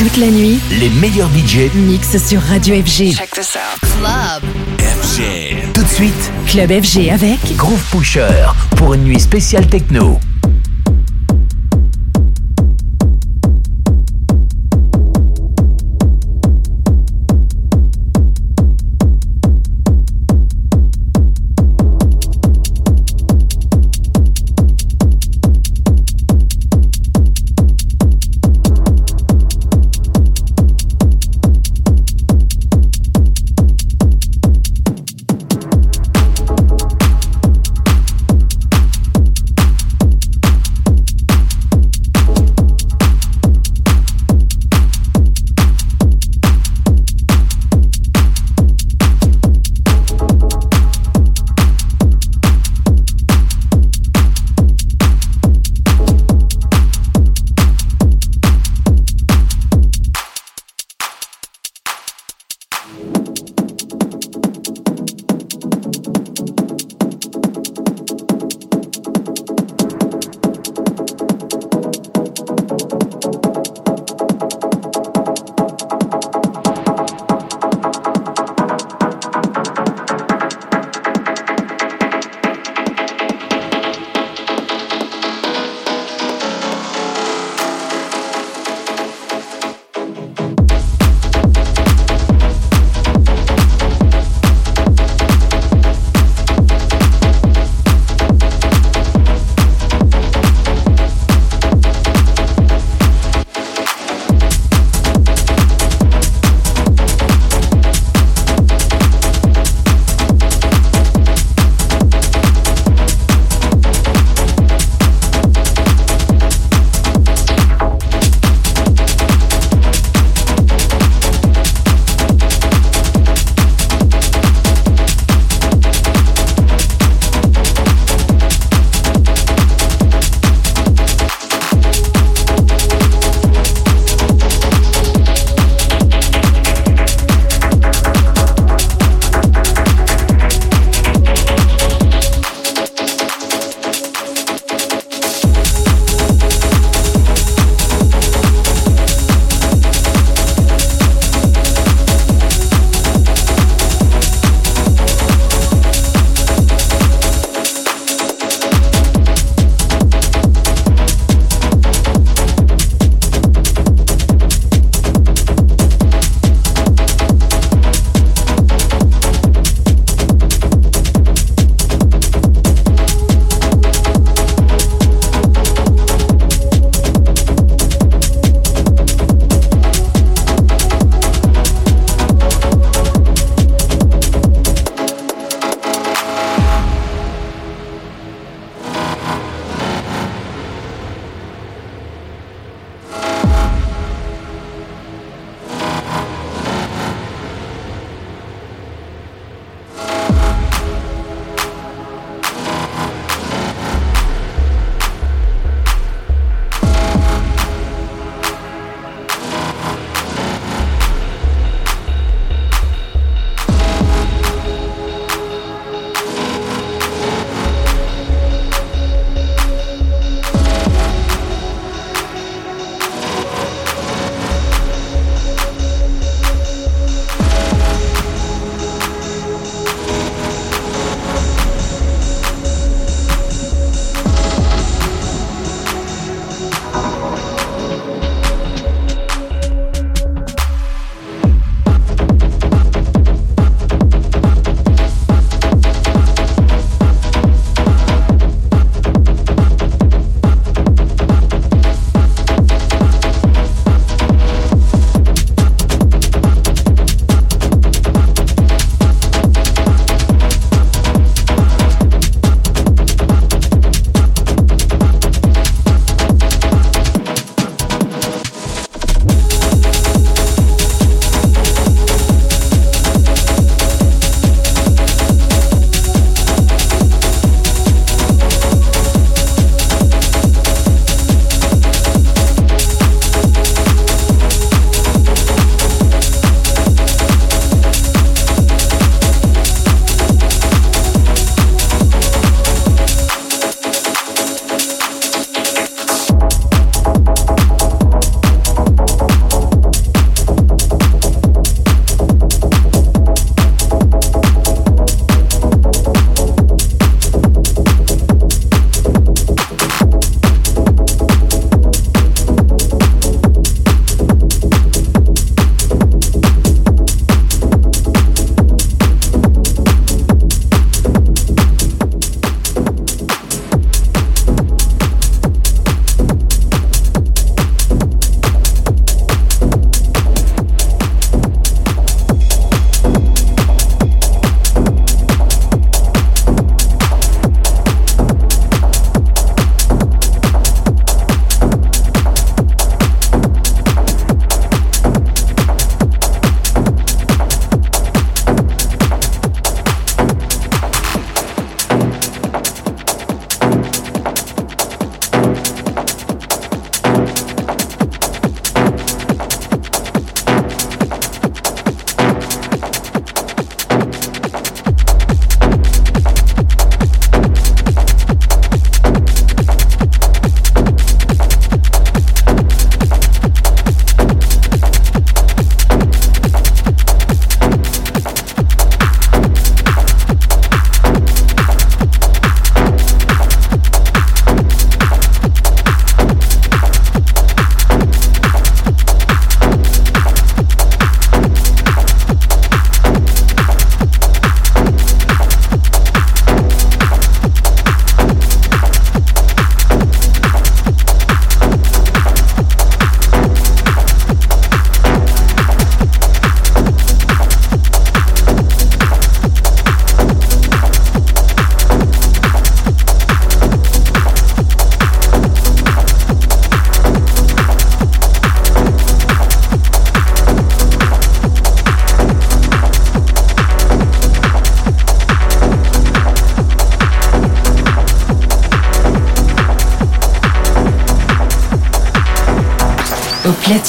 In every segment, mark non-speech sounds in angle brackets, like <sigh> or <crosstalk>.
Toute la nuit, les meilleurs budgets mixent sur Radio FG. Check this out. Club. FG. Tout de suite, Club FG avec Groove Pusher pour une nuit spéciale techno.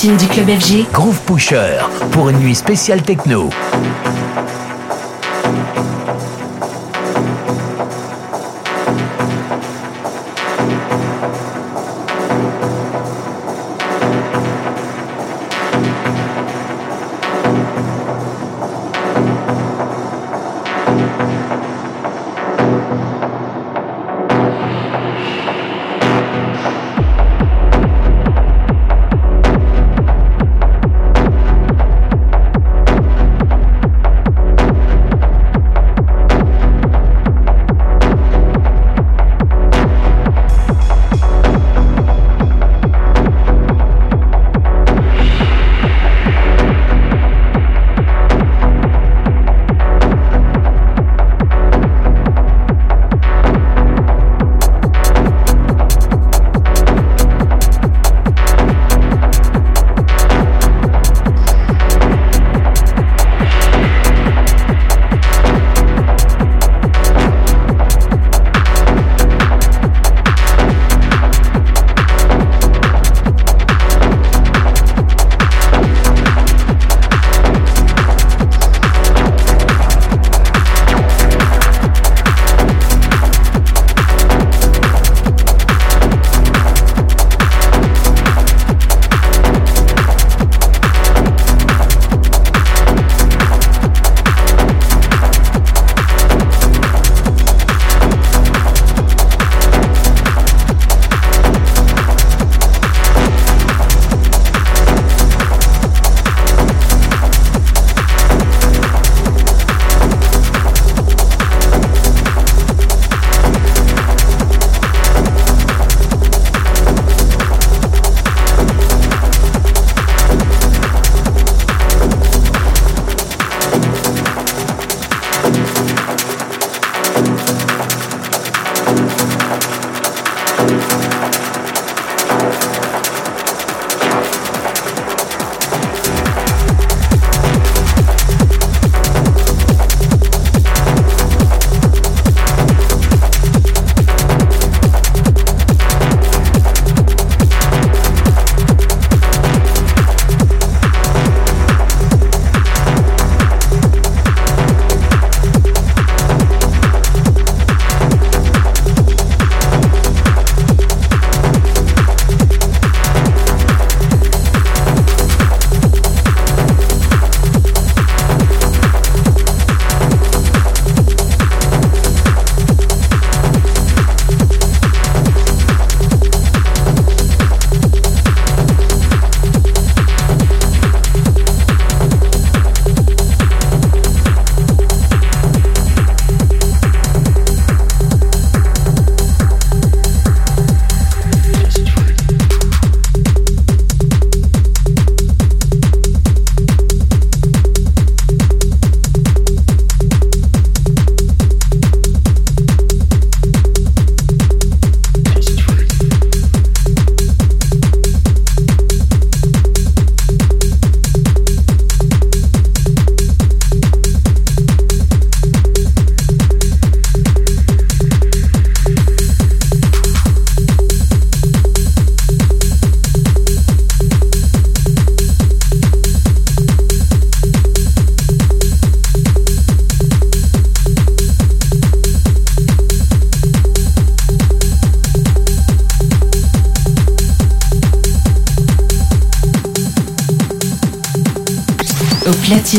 Du Groove Pusher pour une nuit spéciale techno.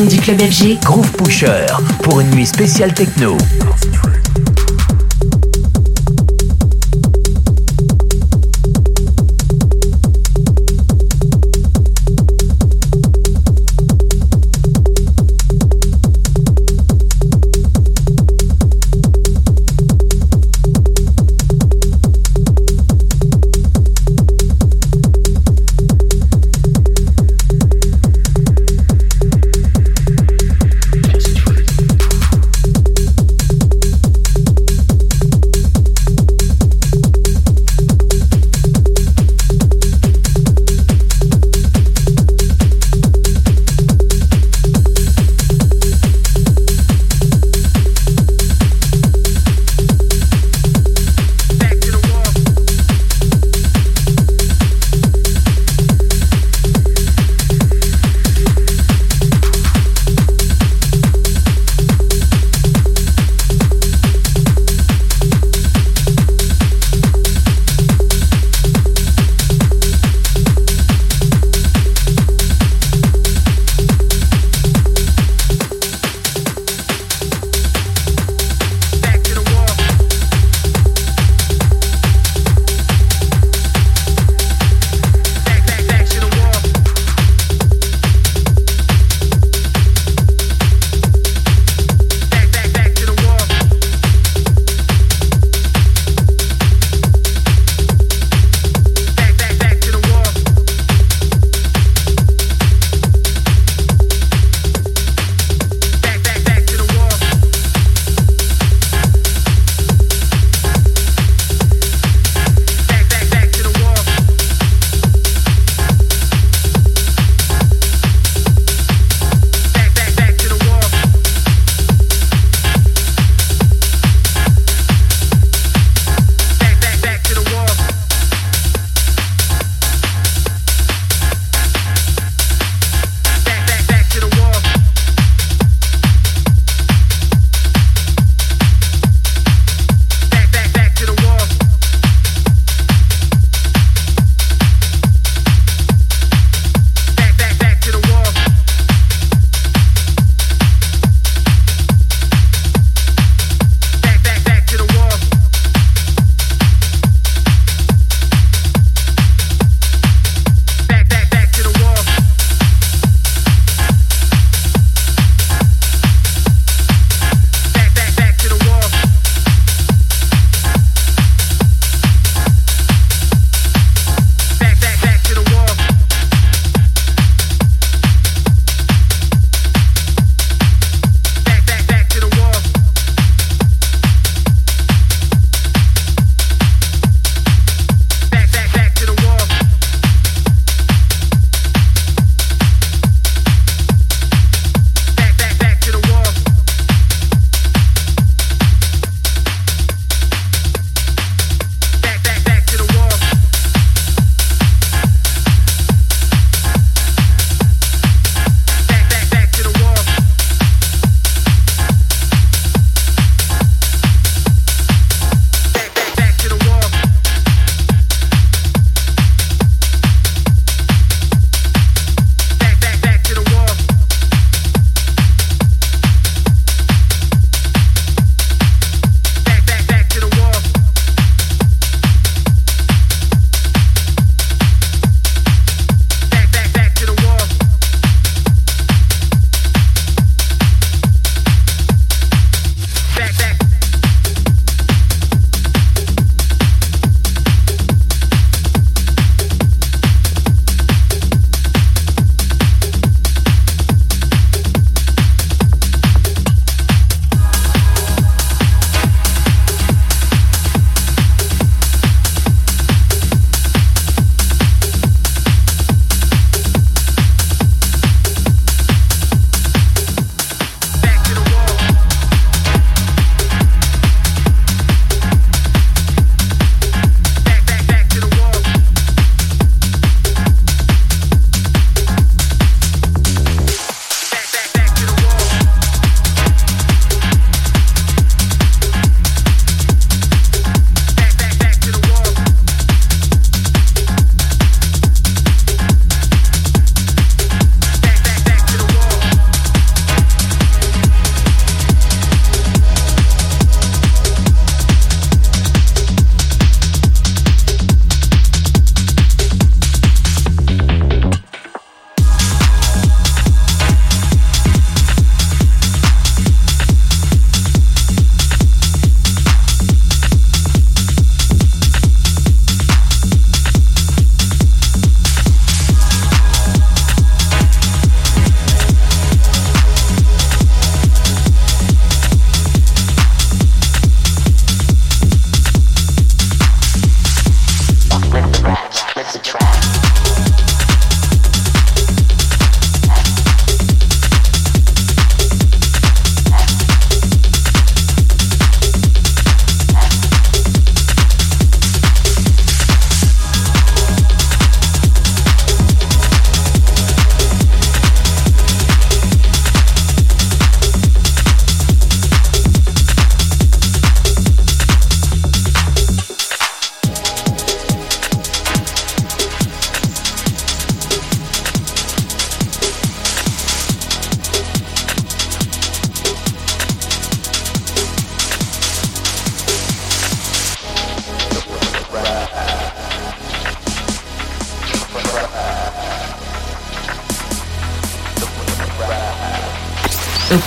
Du club FG, Groove Pusher pour une nuit spéciale techno.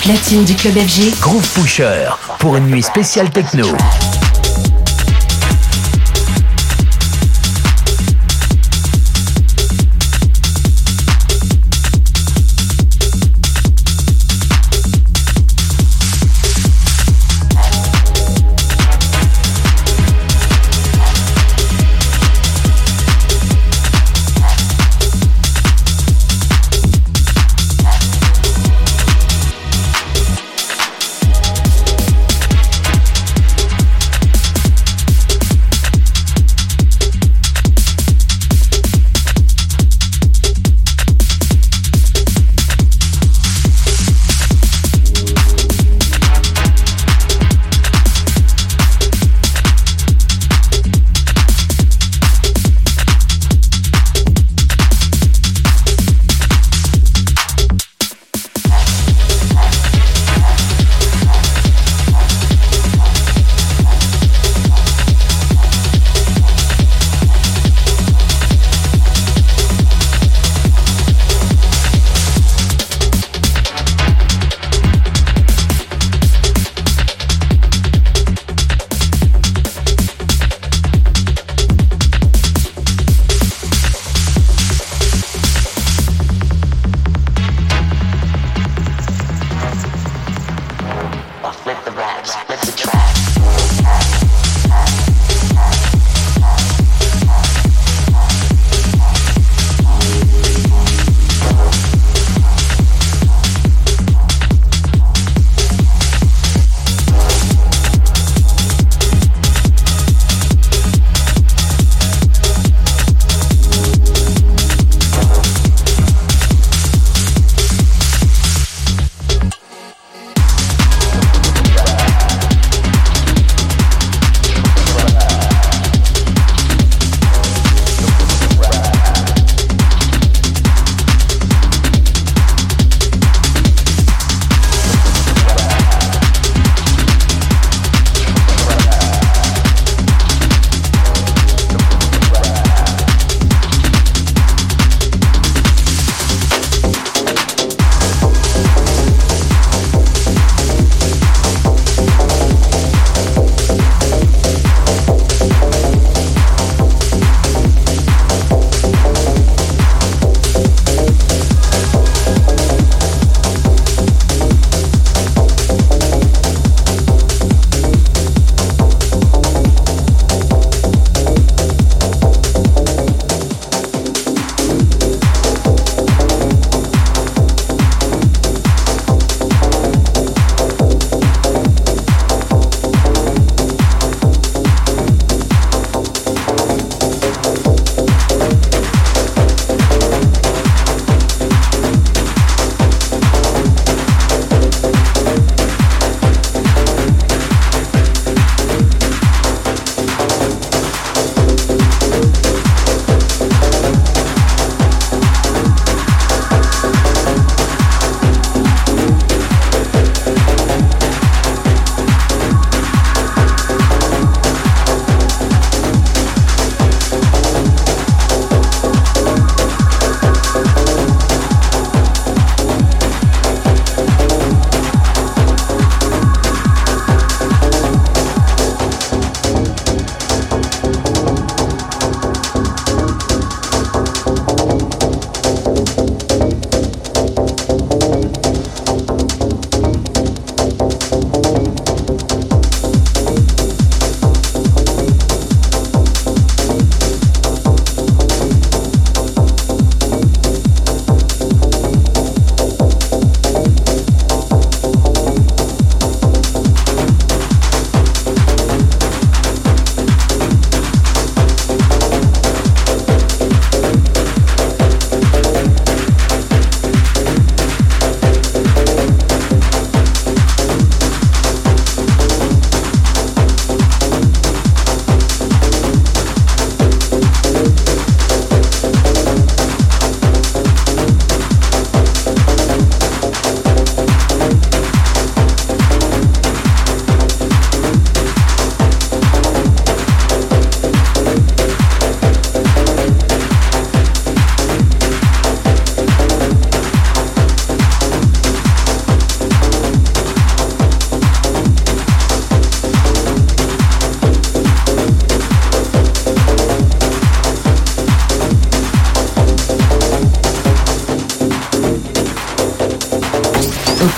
Platine du club FG. Groove Pusher pour une nuit spéciale techno.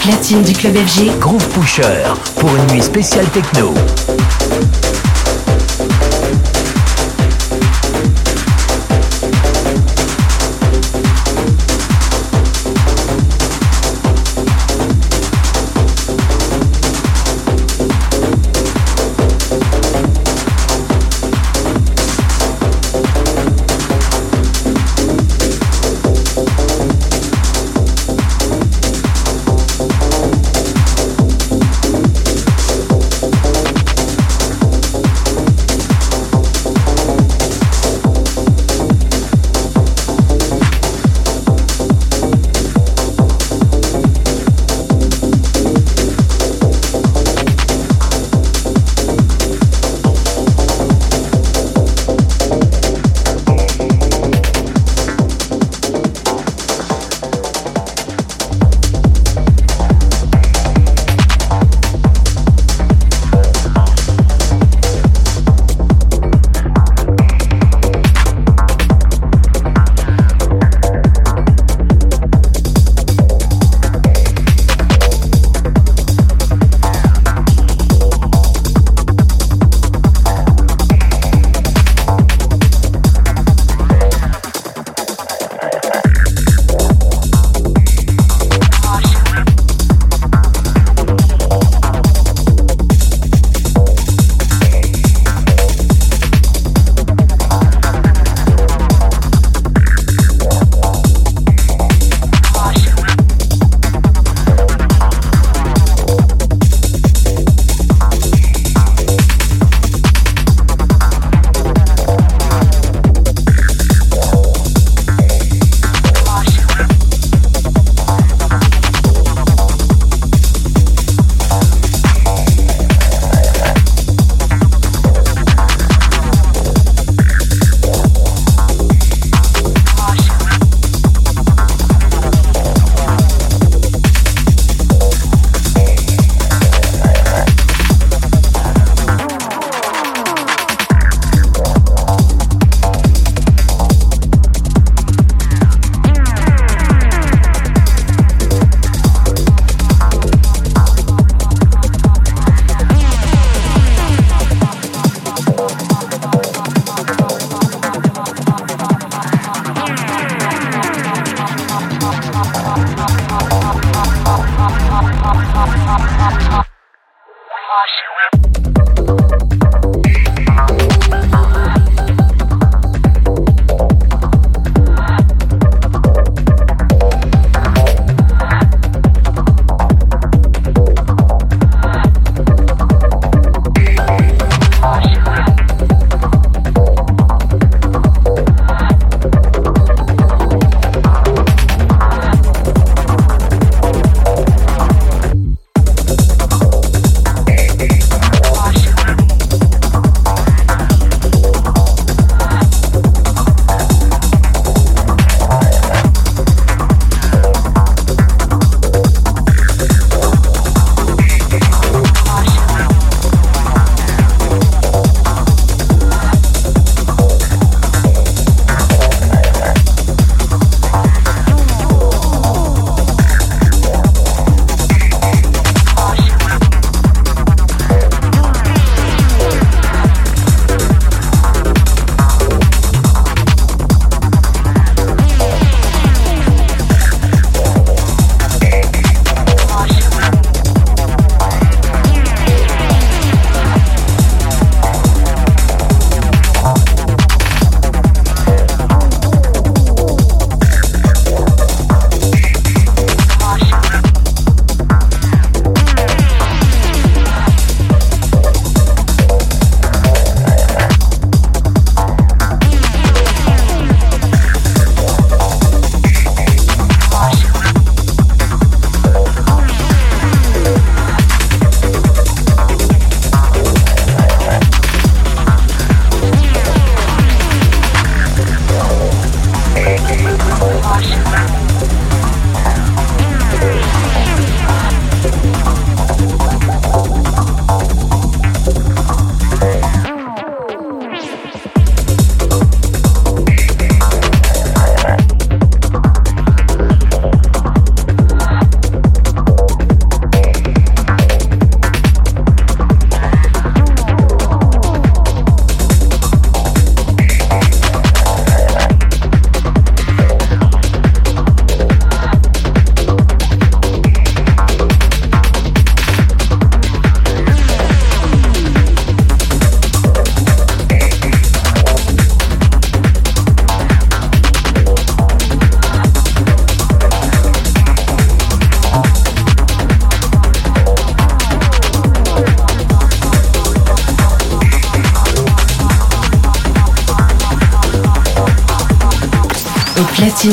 Platine du club FG. Groove Pusher pour une nuit spéciale techno.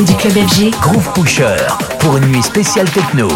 Du club FG. Groove Pusher pour une nuit spéciale techno.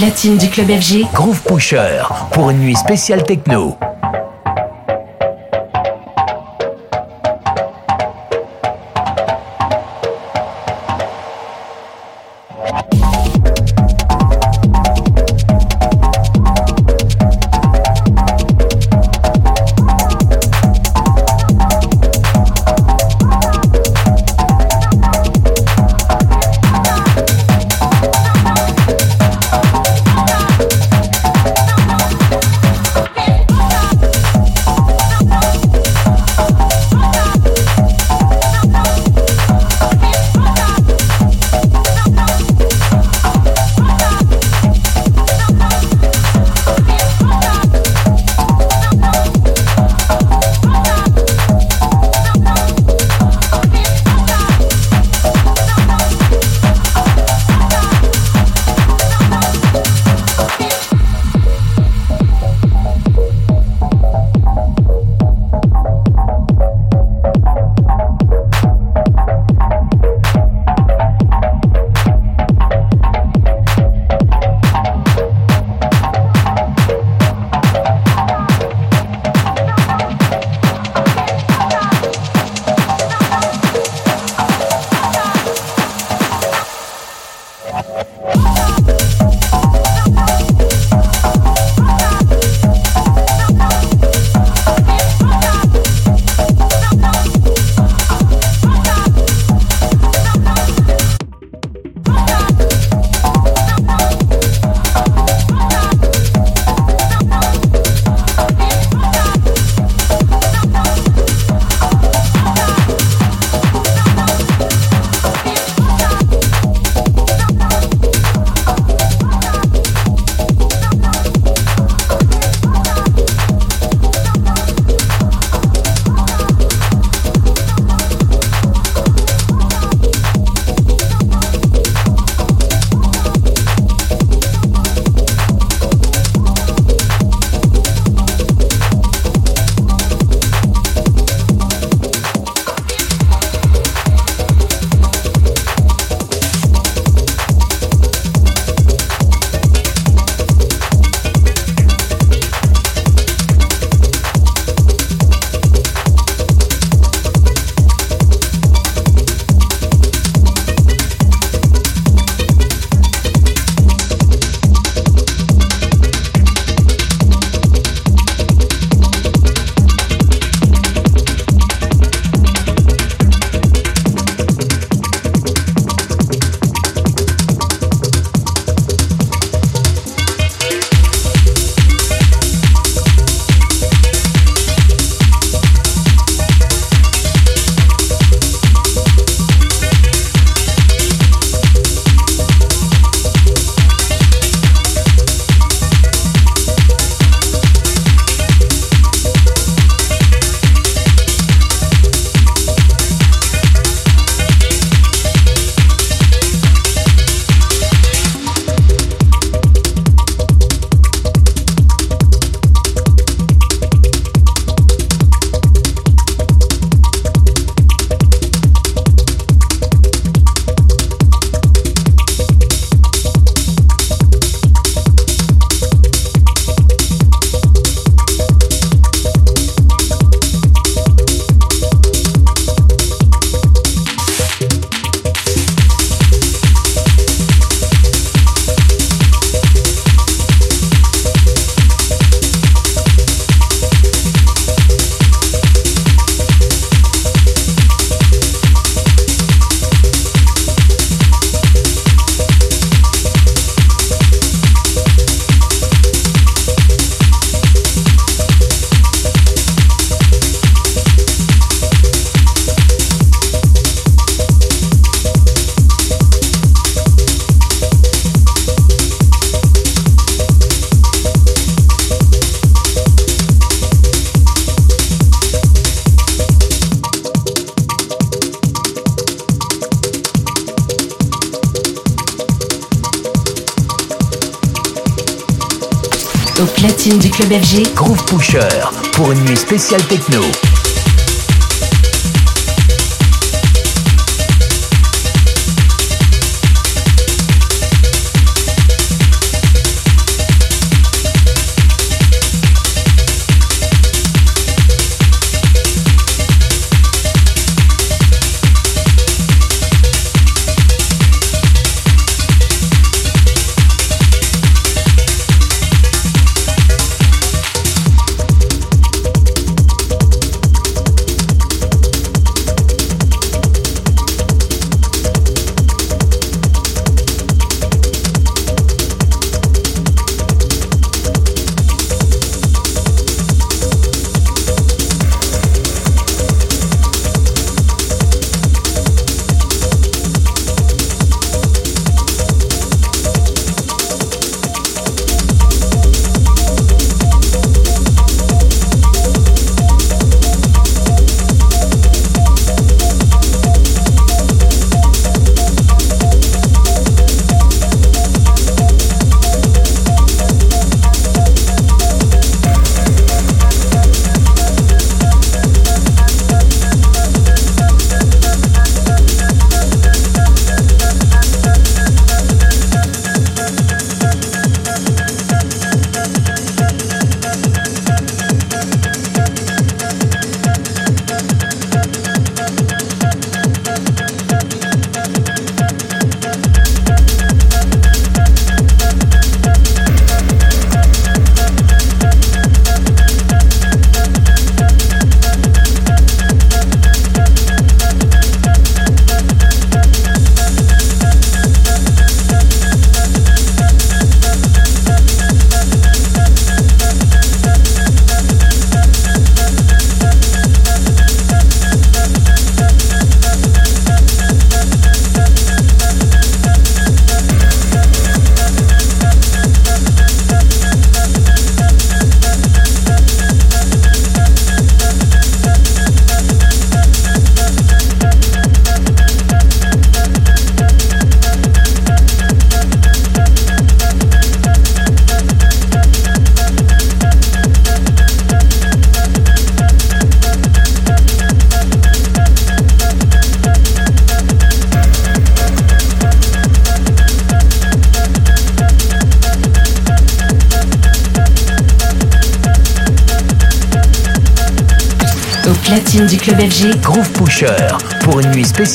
Platine du club FG. Groove Pusher pour une nuit spéciale techno. Groove Pusher pour une nuit spéciale techno.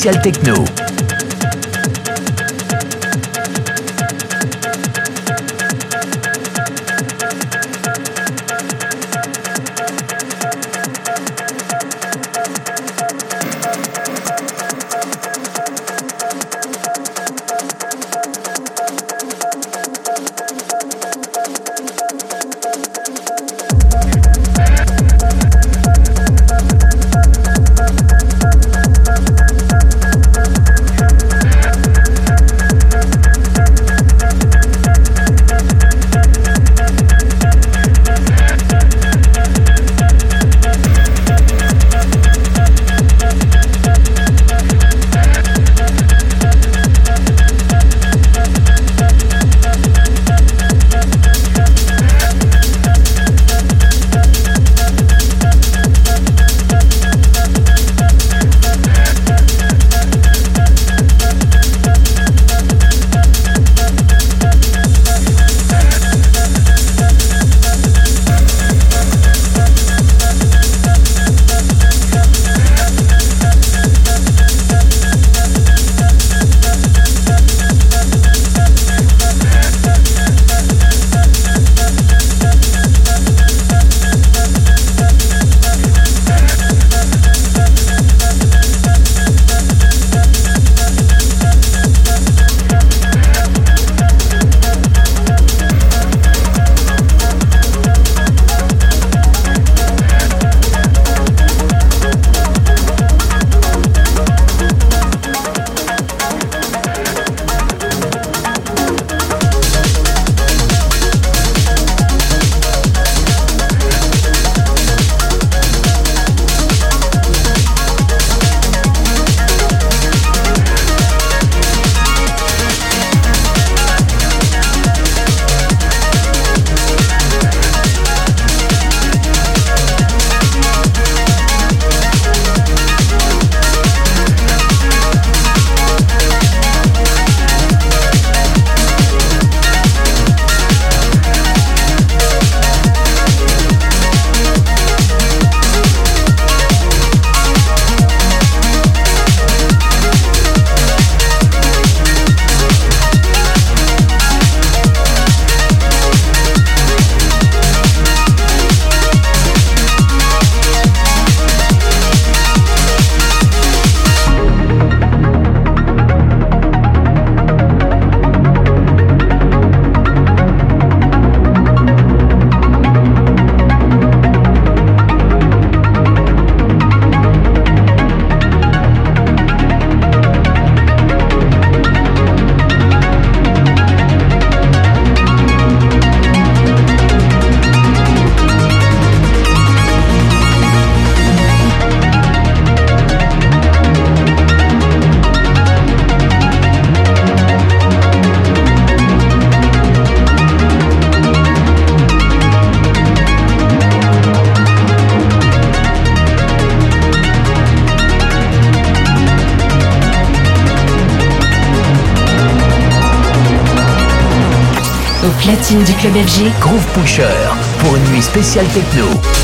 Spéciale techno. Pour une nuit spéciale techno.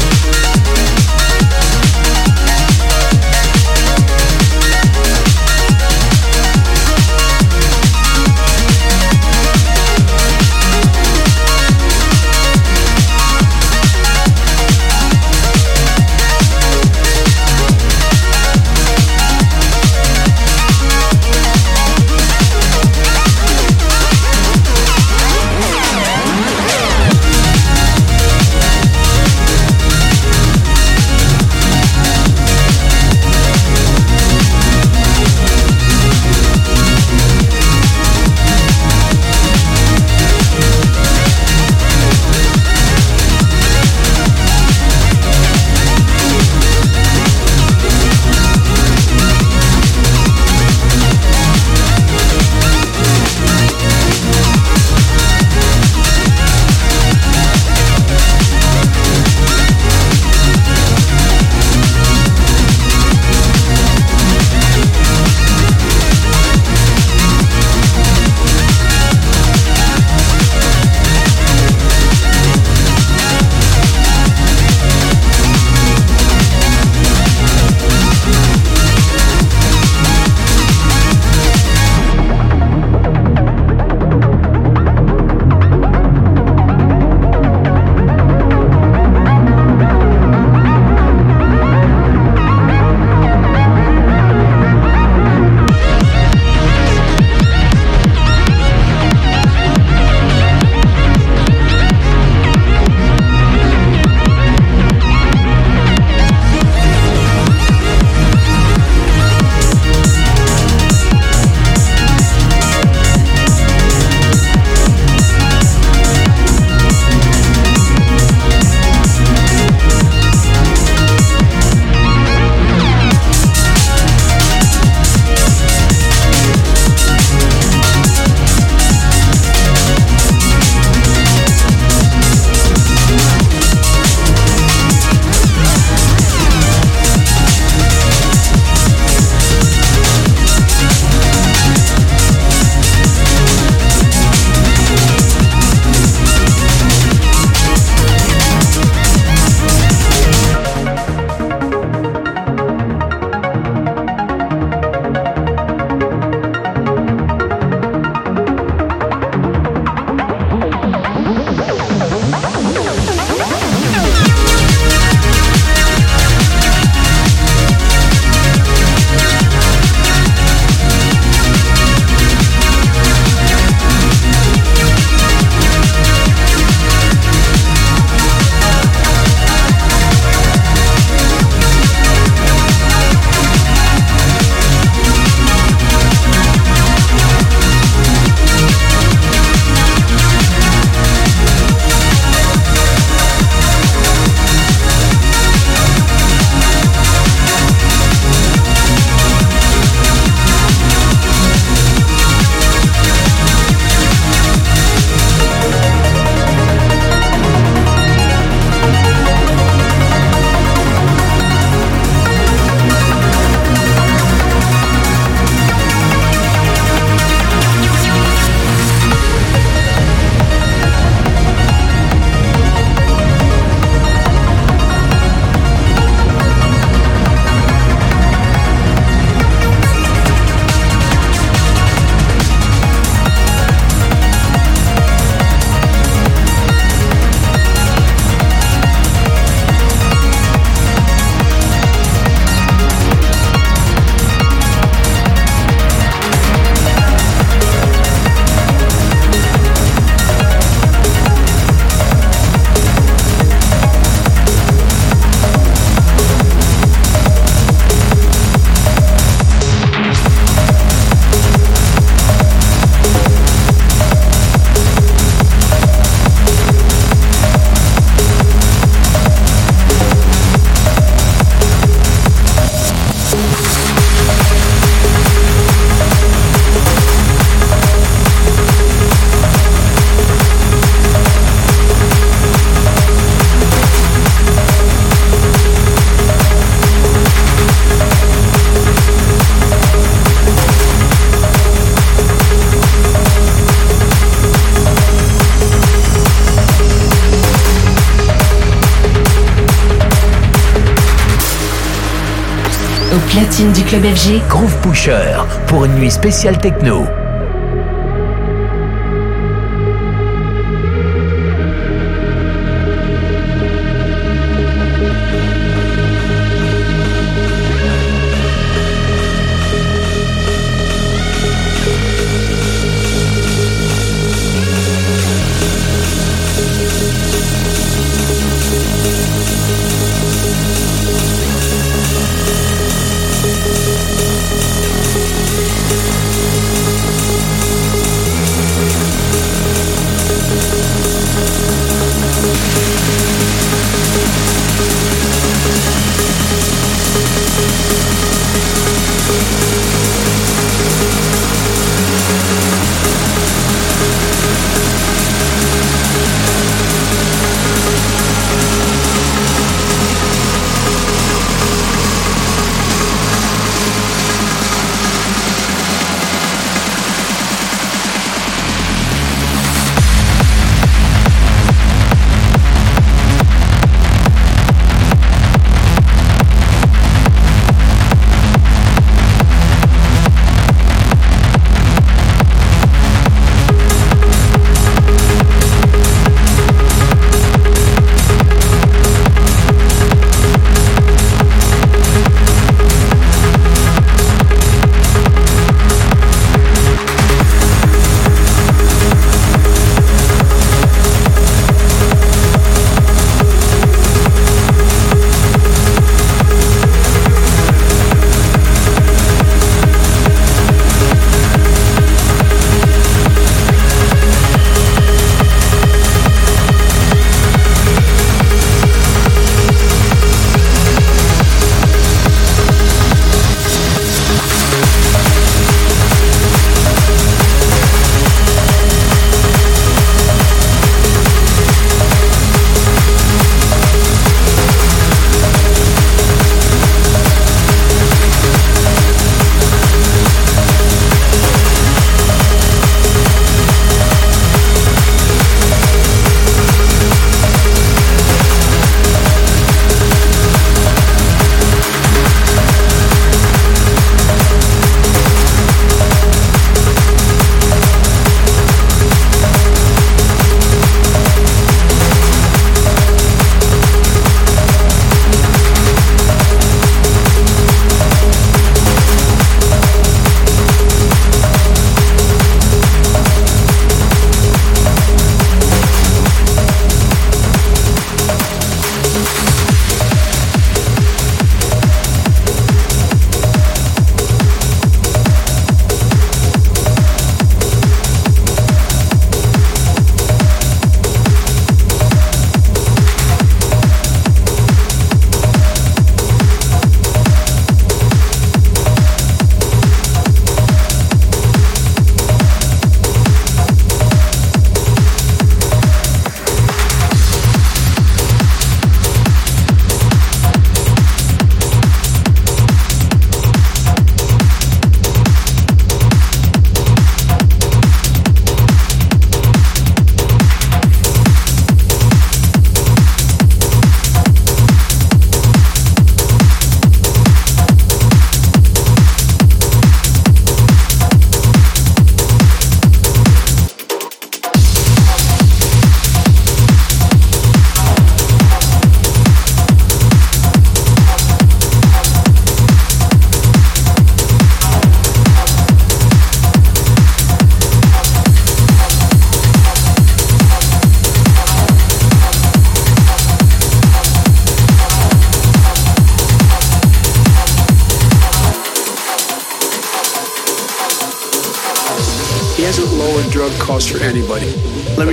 Club. Groove Pusher pour une nuit spéciale techno.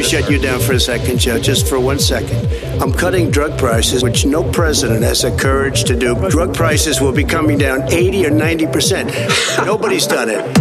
Shut you down for a second, Joe, just for one second. I'm cutting drug prices, which no president has the courage to do. Drug prices will be coming down 80 or 90%. <laughs> Nobody's done it.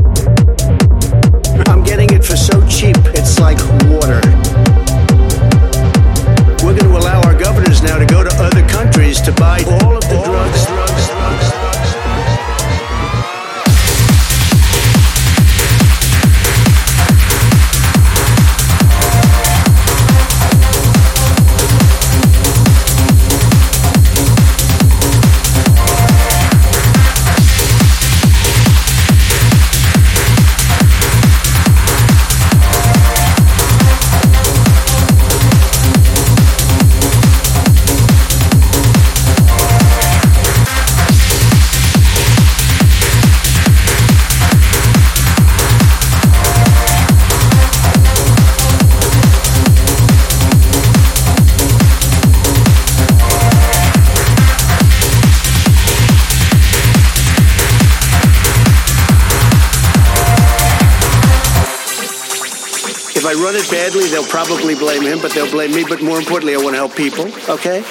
Probably blame him, but they'll blame me. But more importantly, I want to help people, okay?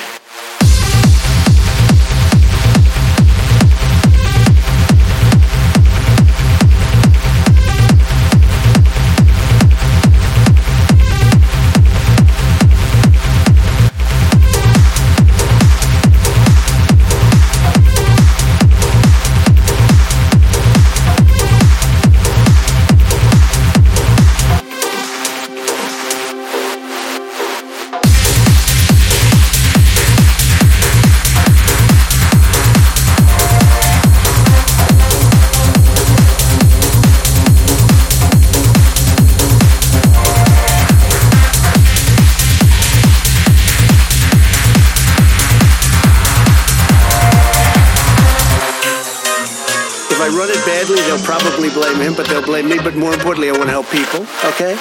If I run it badly, they'll probably blame him, but they'll blame me. But more importantly, I want to help people, okay?